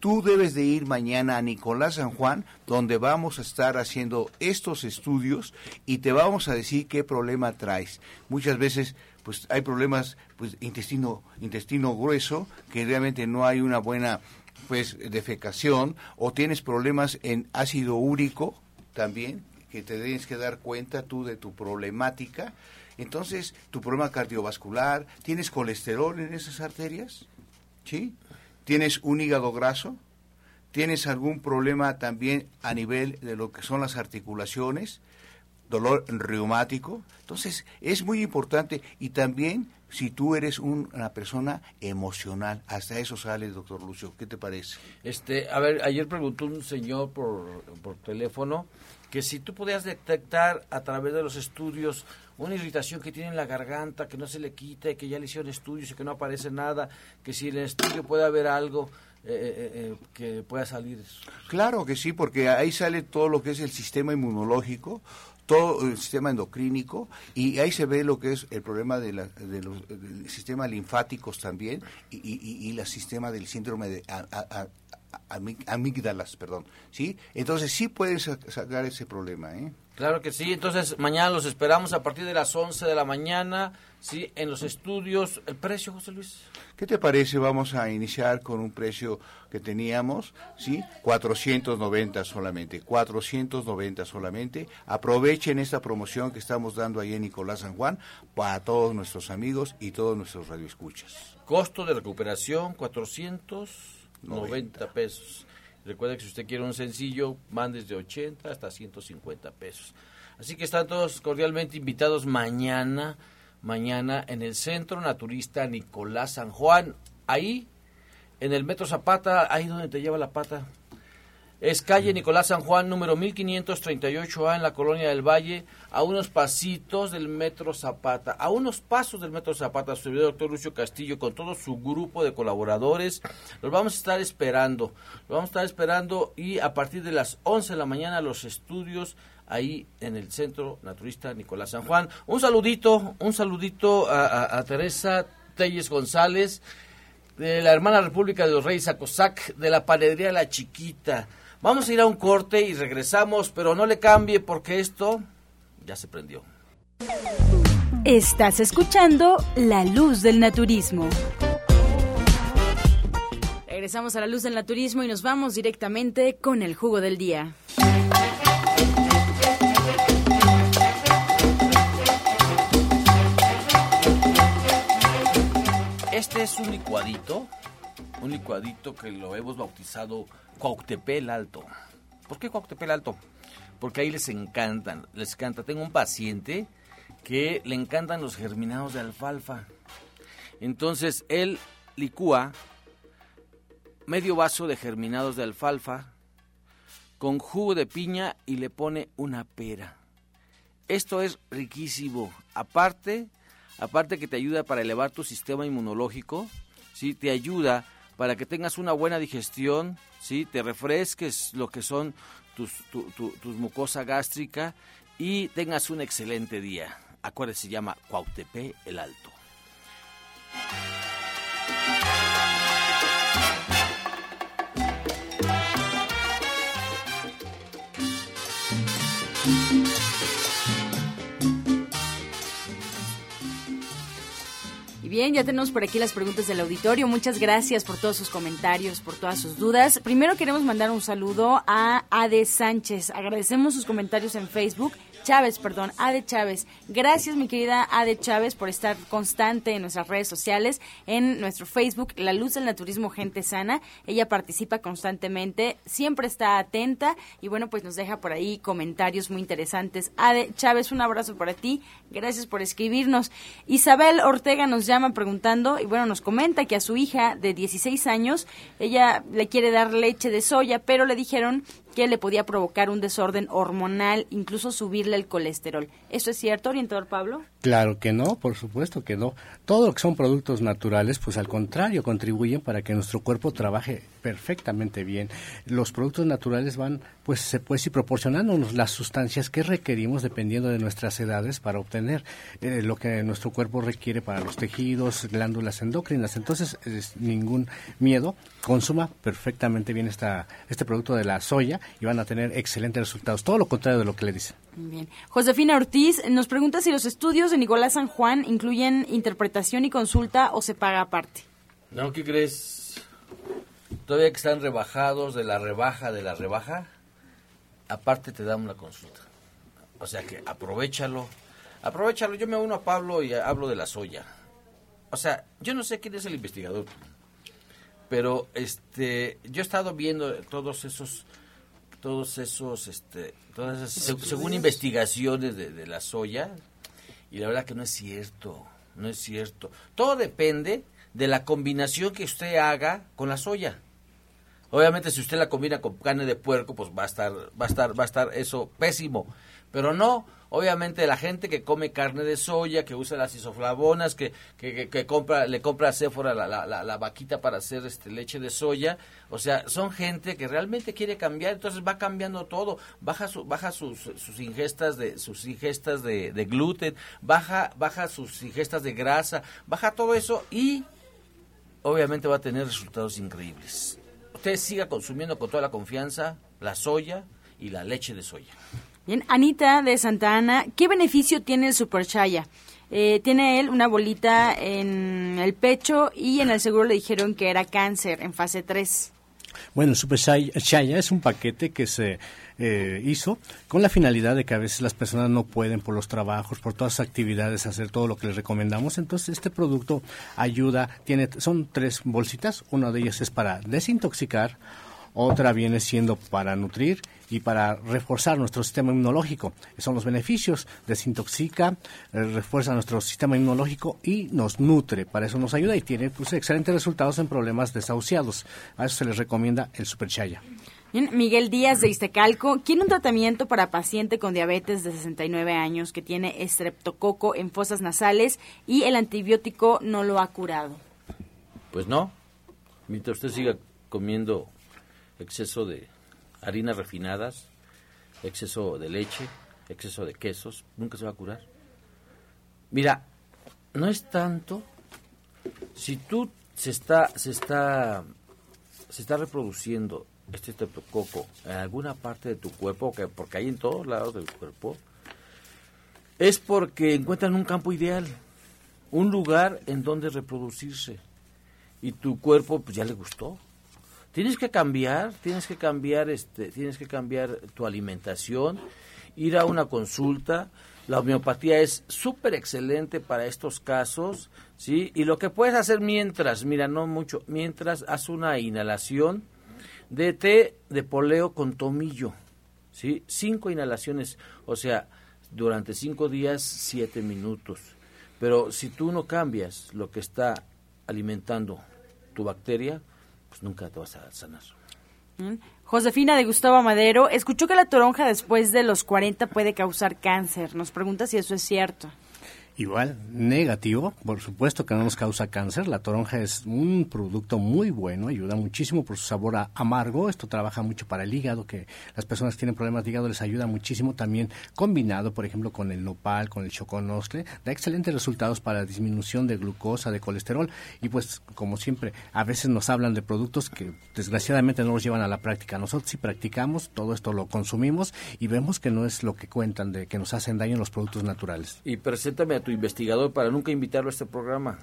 tú debes de ir mañana a Nicolás San Juan, donde vamos a estar haciendo estos estudios y te vamos a decir qué problema traes. Muchas veces pues hay problemas pues intestino intestino grueso que realmente no hay una buena pues defecación o tienes problemas en ácido úrico también que te tienes que dar cuenta tú de tu problemática. Entonces, tu problema cardiovascular, ¿tienes colesterol en esas arterias? ¿Sí? Tienes un hígado graso, tienes algún problema también a nivel de lo que son las articulaciones, dolor reumático. Entonces, es muy importante y también si tú eres una persona emocional, hasta eso sale, doctor Lucio. ¿Qué te parece? Este, a ver, ayer preguntó un señor por, por teléfono que si tú podías detectar a través de los estudios una irritación que tiene en la garganta, que no se le quita, que ya le hicieron estudios y que no aparece nada, que si en el estudio puede haber algo eh, eh, eh, que pueda salir. Claro que sí, porque ahí sale todo lo que es el sistema inmunológico, todo el sistema endocrínico y ahí se ve lo que es el problema de, la, de los, del sistema linfáticos también y, y, y, el sistema del síndrome de amígdalas, perdón, ¿sí? Entonces sí puedes sacar ese problema, ¿eh? Claro que sí, entonces mañana los esperamos a partir de las 11 de la mañana, sí, en los estudios. ¿El precio, José Luis? ¿Qué te parece? Vamos a iniciar con un precio que teníamos, ¿sí? 490 solamente, 490 solamente. Aprovechen esta promoción que estamos dando ahí en Nicolás San Juan para todos nuestros amigos y todos nuestros radioescuchas. Costo de recuperación, 490 pesos. Recuerda que si usted quiere un sencillo, van desde 80 hasta 150 pesos. Así que están todos cordialmente invitados mañana, mañana en el Centro Naturista Nicolás San Juan. Ahí, en el Metro Zapata, ahí donde te lleva la pata. Es calle Nicolás San Juan, número 1538A, en la Colonia del Valle, a unos pasitos del Metro Zapata, a unos pasos del Metro Zapata, su servidor doctor Lucio Castillo, con todo su grupo de colaboradores. Los vamos a estar esperando, los vamos a estar esperando y a partir de las 11 de la mañana los estudios ahí en el Centro Naturista Nicolás San Juan. Un saludito, un saludito a, Teresa Telles González, de la hermana República de los Reyes Acosac, de la panadería La Chiquita. Vamos a ir a un corte y regresamos, pero no le cambie porque esto ya se prendió. Estás escuchando La Luz del Naturismo Regresamos a la luz del naturismo y nos vamos directamente con el jugo del día. Este es un licuadito, un licuadito que lo hemos bautizado Cuauhtepel Alto. ¿Por qué Cuauhtepel Alto? Porque ahí les encantan, les encanta. Tengo un paciente que le encantan los germinados de alfalfa. Entonces él licúa medio vaso de germinados de alfalfa con jugo de piña y le pone una pera. Esto es riquísimo. Aparte, aparte que te ayuda para elevar tu sistema inmunológico, ¿sí? te ayuda para que tengas una buena digestión, ¿sí? te refresques lo que son tus, mucosa gástrica y tengas un excelente día. Acuérdate, se llama Cuautepe el Alto. Bien, ya tenemos por aquí las preguntas del auditorio. Muchas gracias por todos sus comentarios, por todas sus dudas. Primero queremos mandar un saludo a Ade Sánchez. Agradecemos sus comentarios en Facebook Chávez, perdón, Ade Chávez. Gracias, mi querida Ade Chávez, por estar constante en nuestras redes sociales, en nuestro Facebook, La Luz del Naturismo Gente Sana. Ella participa constantemente, siempre está atenta y bueno, pues nos deja por ahí comentarios muy interesantes. Ade Chávez, un abrazo para ti. Gracias por escribirnos. Isabel Ortega nos llama preguntando y bueno, nos comenta que a su hija de 16 años, ella le quiere dar leche de soya, pero le dijeron que le podía provocar un desorden hormonal, incluso subirle el colesterol. ¿Eso es cierto, orientador Pablo? Claro que no, por supuesto que no. Todo lo que son productos naturales, pues al contrario, contribuyen para que nuestro cuerpo trabaje perfectamente bien. Los productos naturales van, pues, se puede ir proporcionándonos las sustancias que requerimos dependiendo de nuestras edades para obtener eh, lo que nuestro cuerpo requiere para los tejidos, glándulas endocrinas. Entonces, es ningún miedo, consuma perfectamente bien esta, este producto de la soya y van a tener excelentes resultados. Todo lo contrario de lo que le dicen. Bien. Josefina Ortiz nos pregunta si los estudios de Nicolás San Juan incluyen interpretación y consulta o se paga aparte. No, ¿qué crees? Todavía que están rebajados de la rebaja de la rebaja, aparte te dan una consulta. O sea que aprovechalo. Aprovechalo. Yo me uno a Pablo y hablo de la soya. O sea, yo no sé quién es el investigador, pero este, yo he estado viendo todos esos todos esos, este, todas según investigaciones de, la soya, y la verdad que no es cierto, no es cierto. Todo depende de la combinación que usted haga con la soya. Obviamente si usted la combina con carne de puerco, pues va a estar, va a estar, va a estar eso pésimo. Pero no, Obviamente la gente que come carne de soya, que usa las isoflavonas, que, que, compra, le compra a Sephora la, vaquita para hacer este leche de soya, o sea, son gente que realmente quiere cambiar, entonces va cambiando todo, baja su, baja sus, sus ingestas de sus ingestas de gluten, baja baja sus ingestas de grasa, baja todo eso y obviamente va a tener resultados increíbles. Usted siga consumiendo con toda la confianza la soya y la leche de soya. Bien, Anita de Santa Ana, ¿qué beneficio tiene el Super Chaya? Eh, tiene él una bolita en el pecho y en el seguro le dijeron que era cáncer en fase 3. Bueno, el Super Chaya es un paquete que se eh, hizo con la finalidad de que a veces las personas no pueden por los trabajos, por todas las actividades hacer todo lo que les recomendamos. Entonces este producto ayuda, tiene, son tres bolsitas, una de ellas es para desintoxicar, otra viene siendo para nutrir y para reforzar nuestro sistema inmunológico. Son los beneficios, desintoxica, eh, refuerza nuestro sistema inmunológico y nos nutre. Para eso nos ayuda y tiene pues, excelentes resultados en problemas desahuciados. A eso se les recomienda el Super Chaya. Miguel Díaz de Iztecalco quiere un tratamiento para paciente con diabetes de 69 años que tiene estreptococo en fosas nasales y el antibiótico no lo ha curado. Pues no, mientras usted siga comiendo exceso de harinas refinadas, exceso de leche, exceso de quesos, nunca se va a curar. Mira, no es tanto si tú se está se está se está reproduciendo este coco en alguna parte de tu cuerpo, porque hay en todos lados del cuerpo, es porque encuentran un campo ideal, un lugar en donde reproducirse. Y tu cuerpo pues ya le gustó. Tienes que cambiar, tienes que cambiar, este, tienes que cambiar tu alimentación, ir a una consulta. La homeopatía es súper excelente para estos casos, ¿sí? Y lo que puedes hacer mientras, mira, no mucho, mientras haz una inhalación de té de poleo con tomillo, ¿sí? Cinco inhalaciones, o sea, durante cinco días, siete minutos. Pero si tú no cambias lo que está alimentando tu bacteria, pues nunca te vas a sanar. Mm. Josefina de Gustavo Madero, escuchó que la toronja después de los 40 puede causar cáncer. Nos pregunta si eso es cierto. Igual, negativo, por supuesto que no nos causa cáncer. La toronja es un producto muy bueno, ayuda muchísimo por su sabor amargo. Esto trabaja mucho para el hígado, que las personas que tienen problemas de hígado les ayuda muchísimo. También combinado, por ejemplo, con el nopal, con el choconoscle, da excelentes resultados para la disminución de glucosa, de colesterol. Y pues, como siempre, a veces nos hablan de productos que desgraciadamente no los llevan a la práctica. Nosotros sí practicamos, todo esto lo consumimos y vemos que no es lo que cuentan de que nos hacen daño los productos naturales. Y preséntame a tu investigador para nunca invitarlo a este programa.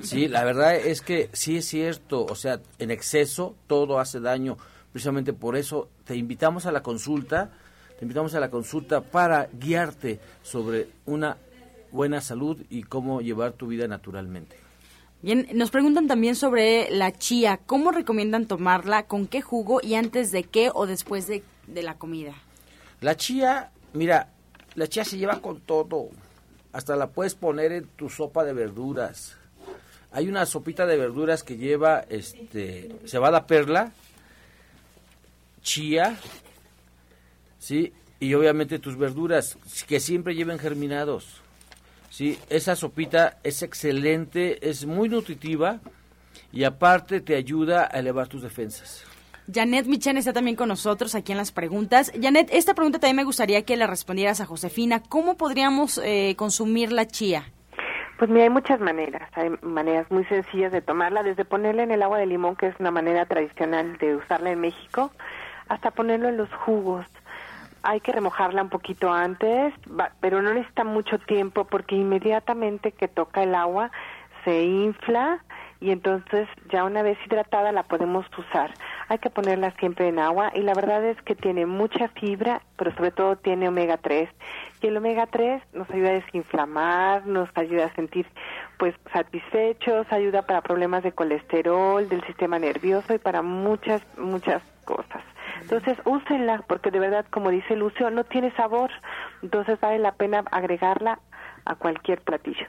Sí, la verdad es que sí es cierto, o sea, en exceso todo hace daño. Precisamente por eso te invitamos a la consulta, te invitamos a la consulta para guiarte sobre una buena salud y cómo llevar tu vida naturalmente. Bien, nos preguntan también sobre la chía. ¿Cómo recomiendan tomarla? ¿Con qué jugo? ¿Y antes de qué o después de, de la comida? La chía, mira, la chía se lleva con todo. Hasta la puedes poner en tu sopa de verduras. Hay una sopita de verduras que lleva este cebada perla, chía, ¿sí? Y obviamente tus verduras, que siempre lleven germinados. ¿sí? Esa sopita es excelente, es muy nutritiva y aparte te ayuda a elevar tus defensas. Janet Michan está también con nosotros aquí en las preguntas. Janet, esta pregunta también me gustaría que le respondieras a Josefina. ¿Cómo podríamos eh, consumir la chía? Pues mira, hay muchas maneras. Hay maneras muy sencillas de tomarla, desde ponerla en el agua de limón, que es una manera tradicional de usarla en México, hasta ponerlo en los jugos. Hay que remojarla un poquito antes, pero no necesita mucho tiempo porque inmediatamente que toca el agua se infla y entonces ya una vez hidratada la podemos usar. Hay que ponerla siempre en agua y la verdad es que tiene mucha fibra, pero sobre todo tiene omega 3 y el omega 3 nos ayuda a desinflamar, nos ayuda a sentir pues satisfechos, ayuda para problemas de colesterol, del sistema nervioso y para muchas muchas cosas. Entonces, úsenla porque de verdad, como dice Lucio, no tiene sabor, entonces vale la pena agregarla a cualquier platillo.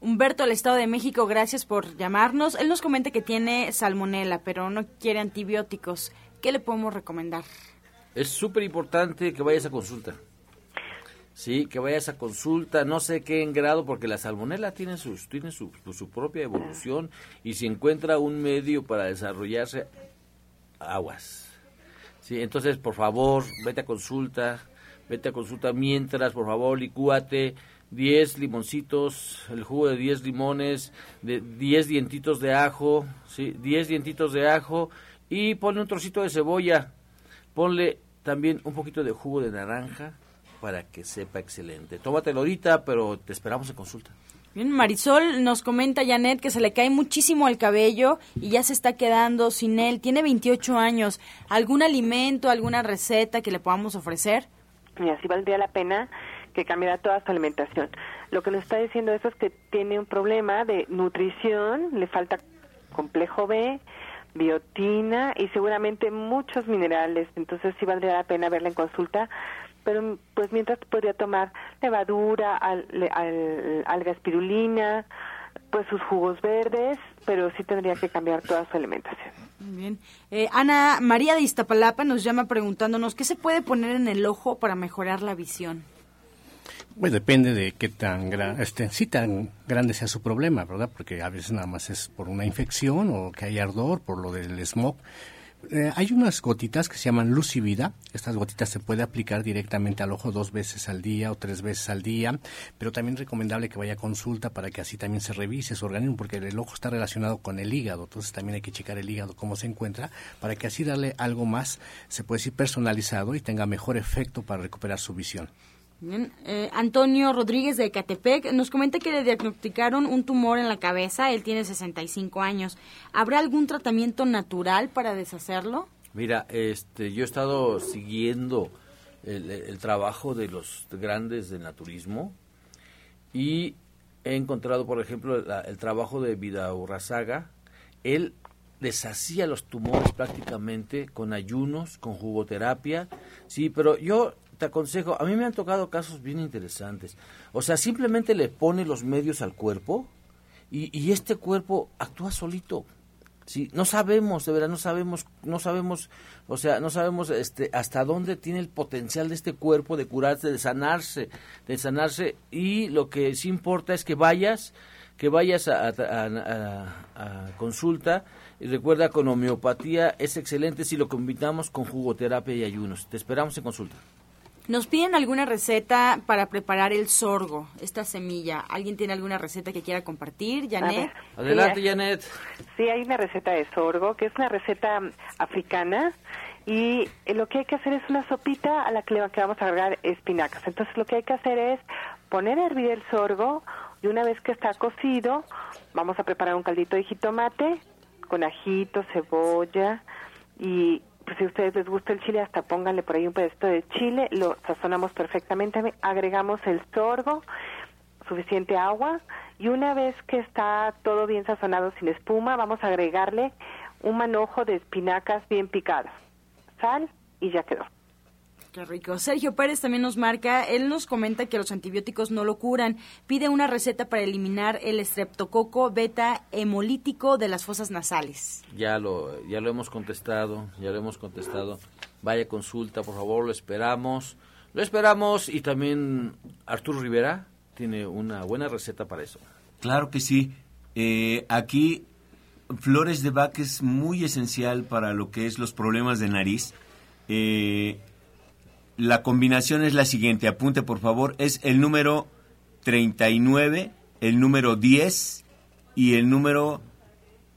Humberto del Estado de México, gracias por llamarnos. Él nos comenta que tiene salmonela, pero no quiere antibióticos. ¿Qué le podemos recomendar? Es súper importante que vayas a consulta. Sí, que vayas a consulta, no sé qué en grado, porque la salmonela tiene, sus, tiene su, su propia evolución y si encuentra un medio para desarrollarse, aguas. Sí, entonces, por favor, vete a consulta, vete a consulta mientras, por favor, licúate, 10 limoncitos, el jugo de 10 limones, de 10 dientitos de ajo, ¿sí? 10 dientitos de ajo y ponle un trocito de cebolla, ponle también un poquito de jugo de naranja para que sepa excelente. Tómatelo ahorita, pero te esperamos en consulta. Bien, Marisol nos comenta Janet que se le cae muchísimo el cabello y ya se está quedando sin él. Tiene 28 años. ¿Algún alimento, alguna receta que le podamos ofrecer? Y así valdría la pena que cambiará toda su alimentación. Lo que nos está diciendo eso es que tiene un problema de nutrición, le falta complejo B, biotina y seguramente muchos minerales. Entonces sí valdría la pena verla en consulta. Pero pues mientras podría tomar levadura, alga espirulina, pues sus jugos verdes, pero sí tendría que cambiar toda su alimentación. Bien. Eh, Ana María de Iztapalapa nos llama preguntándonos qué se puede poner en el ojo para mejorar la visión. Pues depende de qué tan, este, sí, tan grande sea su problema, ¿verdad? Porque a veces nada más es por una infección o que hay ardor, por lo del smog. Eh, hay unas gotitas que se llaman Lucivida. Estas gotitas se puede aplicar directamente al ojo dos veces al día o tres veces al día, pero también es recomendable que vaya a consulta para que así también se revise su organismo, porque el ojo está relacionado con el hígado, entonces también hay que checar el hígado cómo se encuentra, para que así darle algo más, se puede decir personalizado y tenga mejor efecto para recuperar su visión. Bien. Eh, Antonio Rodríguez de Ecatepec nos comenta que le diagnosticaron un tumor en la cabeza, él tiene 65 años. ¿Habrá algún tratamiento natural para deshacerlo? Mira, este, yo he estado siguiendo el, trabajo de los grandes del naturismo y he encontrado, por ejemplo, el trabajo de Vidaurrazaga. Él deshacía los tumores prácticamente con ayunos, con jugoterapia. Sí, pero yo te aconsejo, a mí me han tocado casos bien interesantes. O sea, simplemente le pone los medios al cuerpo y, este cuerpo actúa solito. Sí, no sabemos, de verdad, no sabemos, no sabemos, o sea, no sabemos este, hasta dónde tiene el potencial de este cuerpo de curarse, de sanarse, de sanarse, y lo que sí importa es que vayas, que vayas a- a consulta, y recuerda, con homeopatía es excelente si lo combinamos con jugoterapia y ayunos. Te esperamos en consulta. Nos piden alguna receta para preparar el sorgo, esta semilla. ¿Alguien tiene alguna receta que quiera compartir? Janet. Adelante, Sí, Janet. Sí, hay una receta de sorgo, que es una receta mm, africana, y lo que hay que hacer es una sopita a la que le que vamos a agregar espinacas. Entonces lo que hay que hacer es poner a hervir el sorgo, y una vez que está cocido, vamos a preparar un caldito de jitomate con ajito, cebolla, y pues si a ustedes les gusta el chile, hasta pónganle por ahí un pedacito de chile, lo sazonamos perfectamente, agregamos el sorgo, suficiente agua y una vez que está todo bien sazonado sin espuma, vamos a agregarle un manojo de espinacas bien picadas, sal y ya quedó. Qué rico. Sergio Pérez también nos marca, él nos comenta que los antibióticos no lo curan. Pide una receta para eliminar el estreptococo beta hemolítico de las fosas nasales. Ya lo, ya lo hemos contestado, ya lo hemos contestado. Vaya consulta, por favor, lo esperamos. Lo esperamos y también Arturo Rivera tiene una buena receta para eso. Claro que sí. Eh, aquí Flores de Bach es muy esencial para lo que es los problemas de nariz. Eh, la combinación es la siguiente, apunte por favor, es el número 39, el número 10 y el número...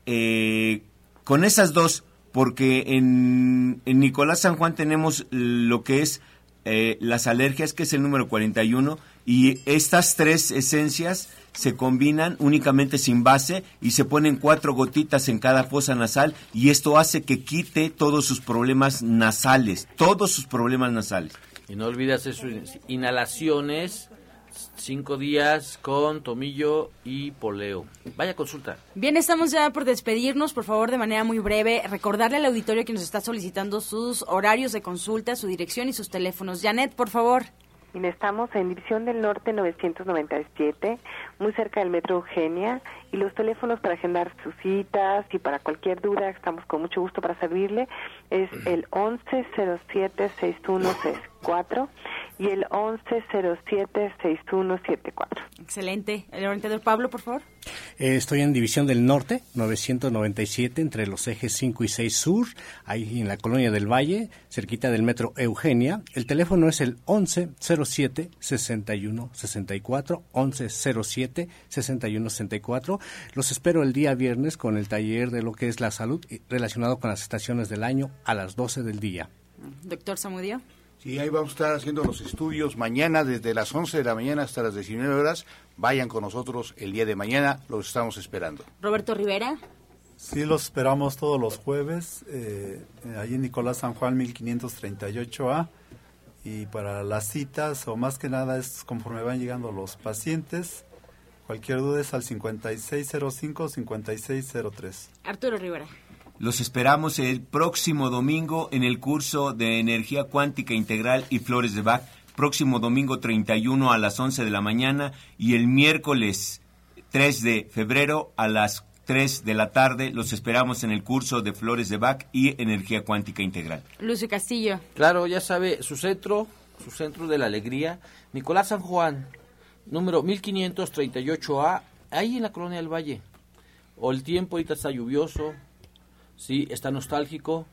eh, con esas dos, porque en, en Nicolás San Juan tenemos lo que es eh, las alergias, que es el número 41, y estas tres esencias se combinan únicamente sin base y se ponen cuatro gotitas en cada fosa nasal y esto hace que quite todos sus problemas nasales, todos sus problemas nasales. Y no olvides eso, inhalaciones, cinco días con tomillo y poleo. Vaya consulta. Bien, estamos ya por despedirnos. Por favor, de manera muy breve, recordarle al auditorio que nos está solicitando sus horarios de consulta, su dirección y sus teléfonos. Janet, por favor. Estamos en División del Norte 997, muy cerca del Metro Eugenia, y los teléfonos para agendar sus citas y para cualquier duda, estamos con mucho gusto para servirle, es el 1107-6164 y el 1107-6174. Excelente. El orientador Pablo, por favor. Eh, estoy en División del Norte, 997, entre los ejes 5 y 6 sur, ahí en la colonia del Valle, cerquita del metro Eugenia. El teléfono es el 1107-6164, 1107-6164. Los espero el día viernes con el taller de lo que es la salud eh, relacionado con las estaciones del año a las 12 del día. Doctor Samudio. Sí, ahí vamos a estar haciendo los estudios mañana desde las 11 de la mañana hasta las 19 horas. Vayan con nosotros el día de mañana, los estamos esperando. Roberto Rivera. Sí, los esperamos todos los jueves, eh, ahí en Nicolás San Juan 1538A. Y para las citas, o más que nada, es conforme van llegando los pacientes. Cualquier duda es al 5605-5603. Arturo Rivera. Los esperamos el próximo domingo en el curso de Energía Cuántica Integral y Flores de Bach. Próximo domingo 31 a las 11 de la mañana y el miércoles 3 de febrero a las 3 de la tarde. Los esperamos en el curso de Flores de Bach y Energía Cuántica Integral. Lucio Castillo. Claro, ya sabe, su centro, su centro de la alegría, Nicolás San Juan, número 1538A, ahí en la colonia del Valle. O el tiempo ahorita está lluvioso, sí, está nostálgico,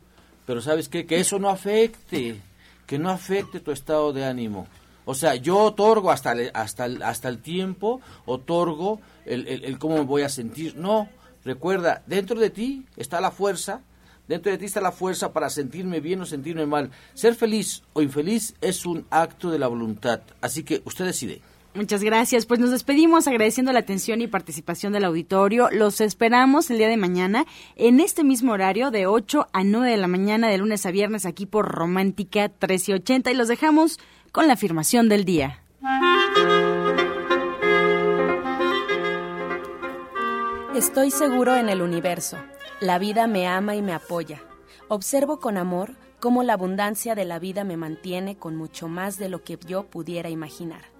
pero ¿sabes qué? Que eso no afecte, que no afecte tu estado de ánimo. O sea, yo otorgo hasta el, hasta el, hasta el tiempo, otorgo el, el, el cómo me voy a sentir. No, recuerda, dentro de ti está la fuerza Dentro de ti está la fuerza para sentirme bien o sentirme mal. Ser feliz o infeliz es un acto de la voluntad. Así que usted decide. Muchas gracias. Pues nos despedimos agradeciendo la atención y participación del auditorio. Los esperamos el día de mañana en este mismo horario de 8 a 9 de la mañana de lunes a viernes aquí por Romántica 1380 y los dejamos con la afirmación del día. Estoy seguro en el universo. La vida me ama y me apoya. Observo con amor cómo la abundancia de la vida me mantiene con mucho más de lo que yo pudiera imaginar.